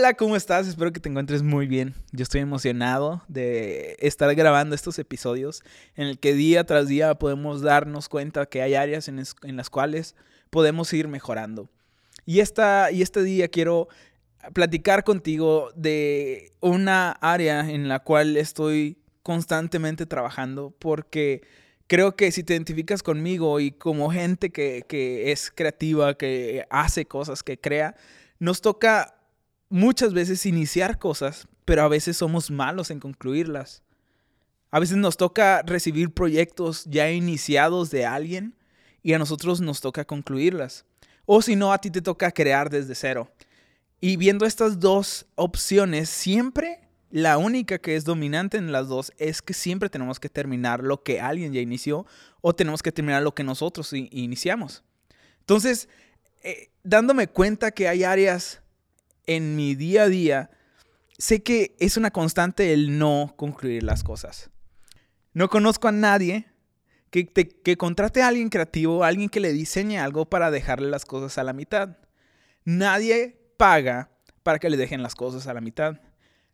Hola, ¿cómo estás? Espero que te encuentres muy bien. Yo estoy emocionado de estar grabando estos episodios en el que día tras día podemos darnos cuenta que hay áreas en, las cuales podemos ir mejorando. Y, esta, y este día quiero platicar contigo de una área en la cual estoy constantemente trabajando porque creo que si te identificas conmigo y como gente que, que es creativa, que hace cosas, que crea, nos toca muchas veces iniciar cosas, pero a veces somos malos en concluirlas. A veces nos toca recibir proyectos ya iniciados de alguien y a nosotros nos toca concluirlas. O si no, a ti te toca crear desde cero. Y viendo estas dos opciones, siempre la única que es dominante en las dos es que siempre tenemos que terminar lo que alguien ya inició o tenemos que terminar lo que nosotros iniciamos. Entonces, eh, dándome cuenta que hay áreas en mi día a día, sé que es una constante el no concluir las cosas. No conozco a nadie que, contrate a alguien creativo, a alguien que le diseñe algo para dejarle las cosas a la mitad. Nadie paga para que le dejen las cosas a la mitad.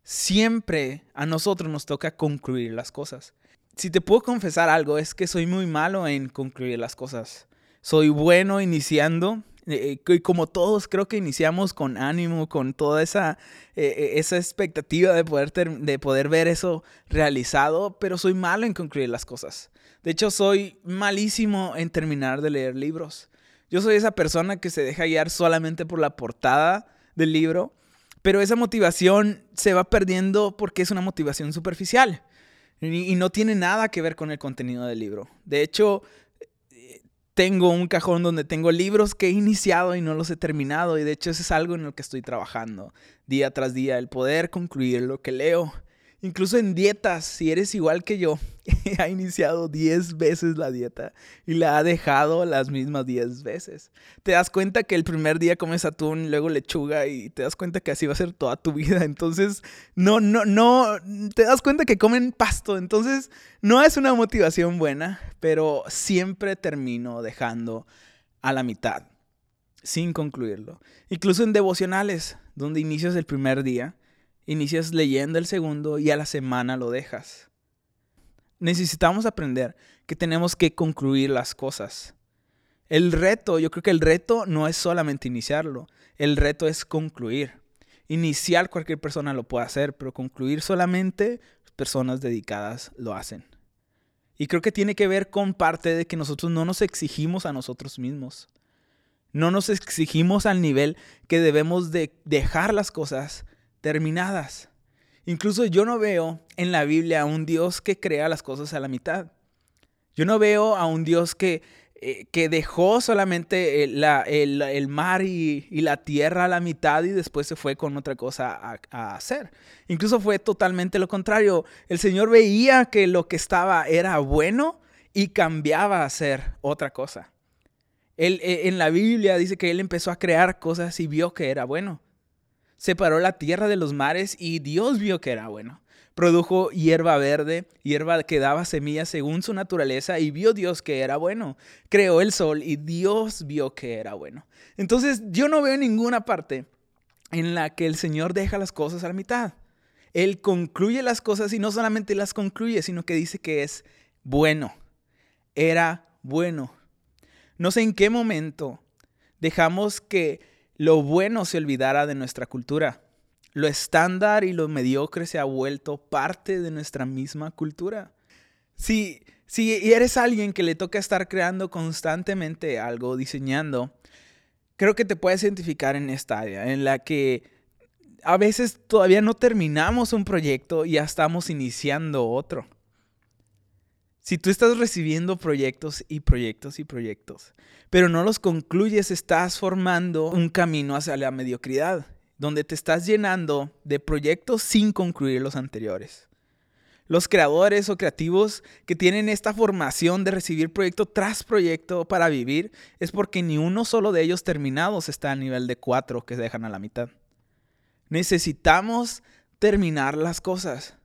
Siempre a nosotros nos toca concluir las cosas. Si te puedo confesar algo, es que soy muy malo en concluir las cosas. Soy bueno iniciando, eh, y como todos, creo que iniciamos con ánimo, con toda esa, eh, eh, esa expectativa de poder, de poder ver eso realizado, pero soy malo en concluir las cosas. De hecho, soy malísimo en terminar de leer libros. Yo soy esa persona que se deja guiar solamente por la portada del libro, pero esa motivación se va perdiendo porque es una motivación superficial y no tiene nada que ver con el contenido del libro. De hecho, tengo un cajón donde tengo libros que he iniciado y no los he terminado y de hecho eso es algo en lo que estoy trabajando día tras día, el poder concluir lo que leo. Incluso en dietas, si eres igual que yo, ha iniciado 10 veces la dieta y la ha dejado las mismas 10 veces. Te das cuenta que el primer día comes atún, luego lechuga y te das cuenta que así va a ser toda tu vida. Entonces, no, no, no, te das cuenta que comen pasto. Entonces, no es una motivación buena, pero siempre termino dejando a la mitad, sin concluirlo. Incluso en devocionales, donde inicias el primer día Inicias leyendo el segundo y a la semana lo dejas. Necesitamos aprender que tenemos que concluir las cosas. El reto, yo creo que el reto no es solamente iniciarlo, el reto es concluir. Iniciar cualquier persona lo puede hacer, pero concluir solamente personas dedicadas lo hacen. Y creo que tiene que ver con parte de que nosotros no nos exigimos a nosotros mismos. No nos exigimos al nivel que debemos de dejar las cosas terminadas. Incluso yo no veo en la Biblia a un Dios que crea las cosas a la mitad. Yo no veo a un Dios que, eh, que dejó solamente el, el, mar y, y, la tierra a la mitad y después se fue con otra cosa a, a, hacer. Incluso fue totalmente lo contrario. El Señor veía que lo que estaba era bueno y cambiaba a hacer otra cosa. Él, eh, en la Biblia dice que Él empezó a crear cosas y vio que era bueno separó la tierra de los mares y Dios vio que era bueno. Produjo hierba verde, hierba que daba semillas según su naturaleza y vio Dios que era bueno. Creó el sol y Dios vio que era bueno. Entonces yo no veo ninguna parte en la que el Señor deja las cosas a la mitad. Él concluye las cosas y no solamente las concluye, sino que dice que es bueno. Era bueno. No sé en qué momento dejamos que lo bueno se olvidara de nuestra cultura. Lo estándar y lo mediocre se ha vuelto parte de nuestra misma cultura. Si, si eres alguien que le toca estar creando constantemente algo, diseñando, creo que te puedes identificar en esta área, en la que a veces todavía no terminamos un proyecto y ya estamos iniciando otro. Si tú estás recibiendo proyectos y proyectos y proyectos, pero no los concluyes, estás formando un camino hacia la mediocridad, donde te estás llenando de proyectos sin concluir los anteriores. Los creadores o creativos que tienen esta formación de recibir proyecto tras proyecto para vivir es porque ni uno solo de ellos terminados está a nivel de cuatro que se dejan a la mitad. Necesitamos terminar las cosas.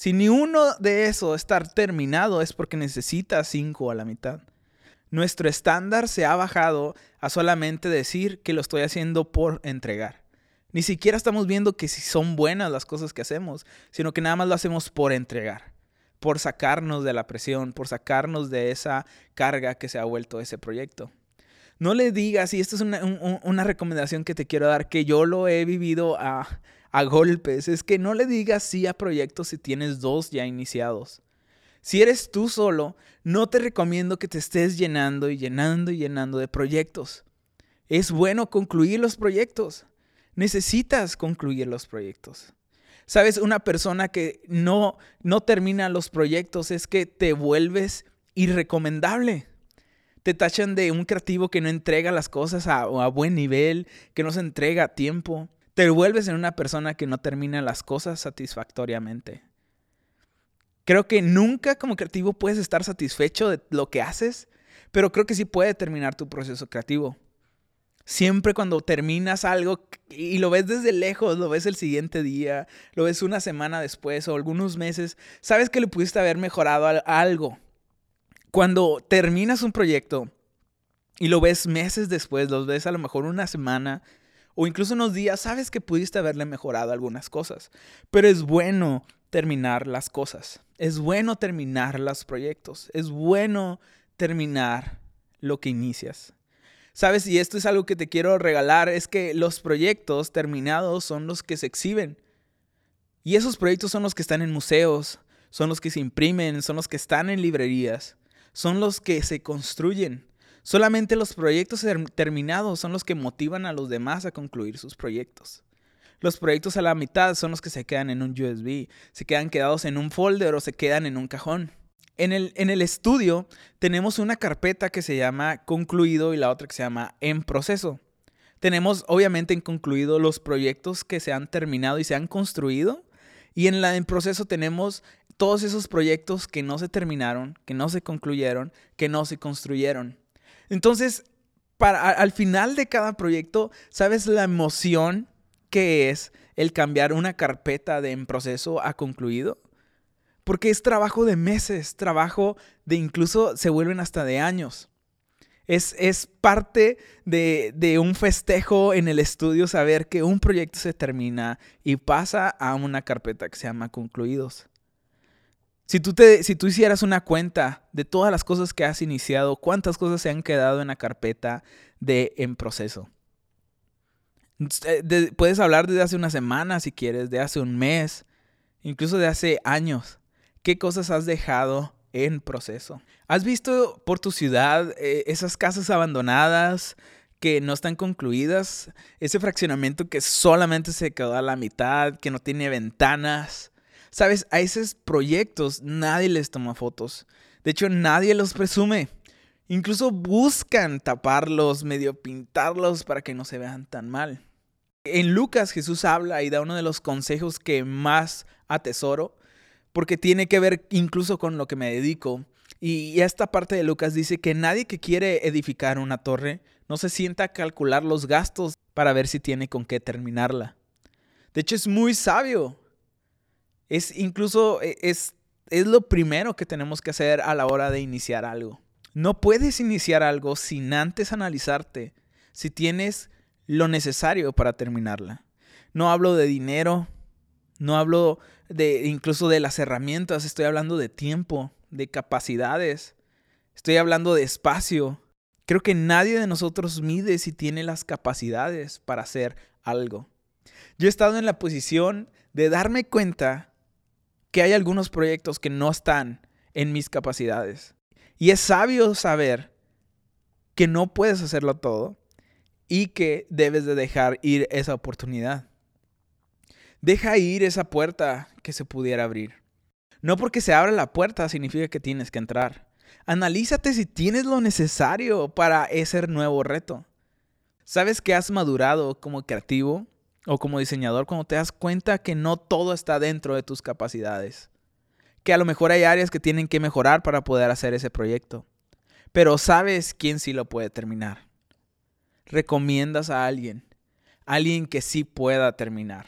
Si ni uno de esos está terminado es porque necesita cinco a la mitad. Nuestro estándar se ha bajado a solamente decir que lo estoy haciendo por entregar. Ni siquiera estamos viendo que si son buenas las cosas que hacemos, sino que nada más lo hacemos por entregar, por sacarnos de la presión, por sacarnos de esa carga que se ha vuelto ese proyecto. No le digas, y esta es una, recomendación que te quiero dar, que yo lo he vivido a, a golpes, es que no le digas sí a proyectos si tienes dos ya iniciados. Si eres tú solo, no te recomiendo que te estés llenando y llenando y llenando de proyectos. Es bueno concluir los proyectos. Necesitas concluir los proyectos. Sabes, una persona que no, no termina los proyectos es que te vuelves irrecomendable. Te tachan de un creativo que no entrega las cosas a, a buen nivel, que no se entrega a tiempo. Te vuelves en una persona que no termina las cosas satisfactoriamente. Creo que nunca como creativo puedes estar satisfecho de lo que haces, pero creo que sí puede terminar tu proceso creativo. Siempre cuando terminas algo y lo ves desde lejos, lo ves el siguiente día, lo ves una semana después o algunos meses, sabes que le pudiste haber mejorado algo. Cuando terminas un proyecto y lo ves meses después, lo ves a lo mejor una semana o incluso unos días, sabes que pudiste haberle mejorado algunas cosas. Pero es bueno terminar las cosas. Es bueno terminar los proyectos. Es bueno terminar lo que inicias. Sabes, y esto es algo que te quiero regalar, es que los proyectos terminados son los que se exhiben. Y esos proyectos son los que están en museos, son los que se imprimen, son los que están en librerías, son los que se construyen. Solamente los proyectos terminados son los que motivan a los demás a concluir sus proyectos. Los proyectos a la mitad son los que se quedan en un USB, se quedan quedados en un folder o se quedan en un cajón. En el, en el estudio tenemos una carpeta que se llama concluido y la otra que se llama en proceso. Tenemos obviamente en concluido los proyectos que se han terminado y se han construido. Y en la en proceso tenemos todos esos proyectos que no se terminaron, que no se concluyeron, que no se construyeron. Entonces, para, al final de cada proyecto, ¿sabes la emoción que es el cambiar una carpeta de en proceso a concluido? Porque es trabajo de meses, trabajo de incluso se vuelven hasta de años. Es, es parte de, de, un festejo en el estudio saber que un proyecto se termina y pasa a una carpeta que se llama concluidos. Si tú, te, si tú hicieras una cuenta de todas las cosas que has iniciado, cuántas cosas se han quedado en la carpeta de en proceso. Eh, puedes hablar de hace una semana si quieres, de hace un mes, incluso de hace años. ¿Qué cosas has dejado en proceso? ¿Has visto por tu ciudad eh, esas casas abandonadas que no están concluidas? Ese fraccionamiento que solamente se quedó a la mitad, que no tiene ventanas. Sabes, a esos proyectos nadie les toma fotos. De hecho, nadie los presume. Incluso buscan taparlos, medio pintarlos para que no se vean tan mal. En Lucas Jesús habla y da uno de los consejos que más atesoro porque tiene que ver incluso con lo que me dedico. Y esta parte de Lucas dice que nadie que quiere edificar una torre no se sienta a calcular los gastos para ver si tiene con qué terminarla. De hecho, es muy sabio. Es incluso, e, es, es lo primero que tenemos que hacer a la hora de iniciar algo. No puedes iniciar algo sin antes analizarte si tienes lo necesario para terminarla. No hablo de dinero, no hablo de incluso de las herramientas, estoy hablando de tiempo, de capacidades, estoy hablando de espacio. Creo que nadie de nosotros mide si tiene las capacidades para hacer algo. Yo he estado en la posición de darme cuenta que hay algunos proyectos que no están en mis capacidades. Y es sabio saber que no puedes hacerlo todo y que debes de dejar ir esa oportunidad. Deja ir esa puerta que se pudiera abrir. No porque se abra la puerta significa que tienes que entrar. Analízate si tienes lo necesario para ese nuevo reto. ¿Sabes que has madurado como creativo o como diseñador cuando te das cuenta que no todo está dentro de tus capacidades? Que a lo mejor hay áreas que tienen que mejorar para poder hacer ese proyecto. Pero sabes quién sí lo puede terminar. Recomiendas a alguien. Alguien que sí pueda terminar.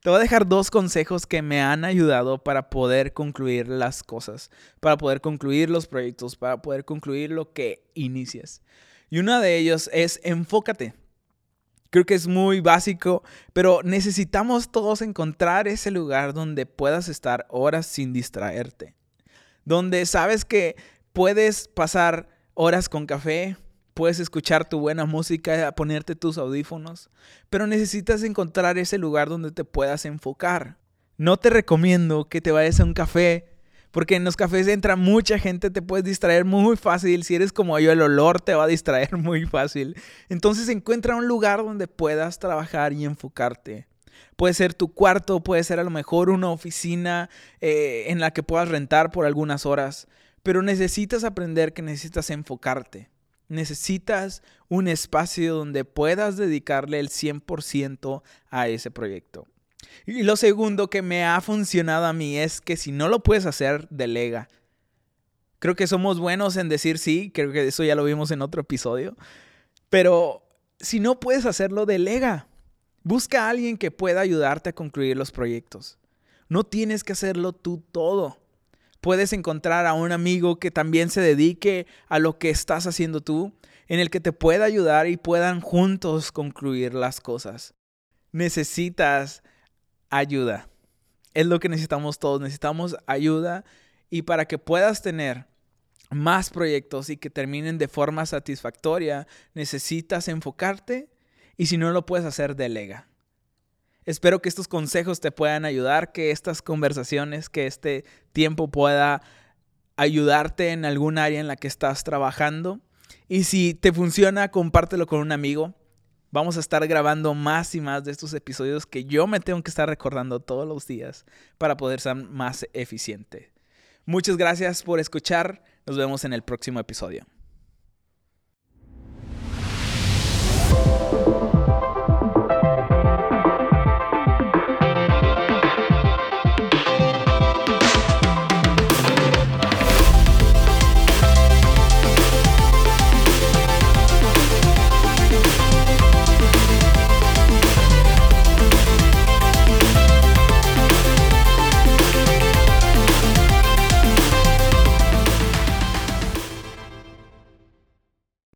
Te voy a dejar dos consejos que me han ayudado para poder concluir las cosas, para poder concluir los proyectos, para poder concluir lo que inicias. Y uno de ellos es enfócate. Creo que es muy básico, pero necesitamos todos encontrar ese lugar donde puedas estar horas sin distraerte. Donde sabes que puedes pasar horas con café, puedes escuchar tu buena música, ponerte tus audífonos, pero necesitas encontrar ese lugar donde te puedas enfocar. No te recomiendo que te vayas a un café porque en los cafés entra mucha gente, te puedes distraer muy fácil. Si eres como yo, el olor te va a distraer muy fácil. Entonces encuentra un lugar donde puedas trabajar y enfocarte. Puede ser tu cuarto, puede ser a lo mejor una oficina eh, en la que puedas rentar por algunas horas. Pero necesitas aprender que necesitas enfocarte. Necesitas un espacio donde puedas dedicarle el 100% a ese proyecto. Y lo segundo que me ha funcionado a mí es que si no lo puedes hacer, delega. Creo que somos buenos en decir sí, creo que eso ya lo vimos en otro episodio. Pero si no puedes hacerlo, delega. Busca a alguien que pueda ayudarte a concluir los proyectos. No tienes que hacerlo tú todo. Puedes encontrar a un amigo que también se dedique a lo que estás haciendo tú, en el que te pueda ayudar y puedan juntos concluir las cosas. Necesitas ayuda. Es lo que necesitamos todos. Necesitamos ayuda y para que puedas tener más proyectos y que terminen de forma satisfactoria, necesitas enfocarte y si no lo puedes hacer, delega. Espero que estos consejos te puedan ayudar, que estas conversaciones, que este tiempo pueda ayudarte en algún área en la que estás trabajando. Y si te funciona, compártelo con un amigo. Vamos a estar grabando más y más de estos episodios que yo me tengo que estar recordando todos los días para poder ser más eficiente. Muchas gracias por escuchar. Nos vemos en el próximo episodio.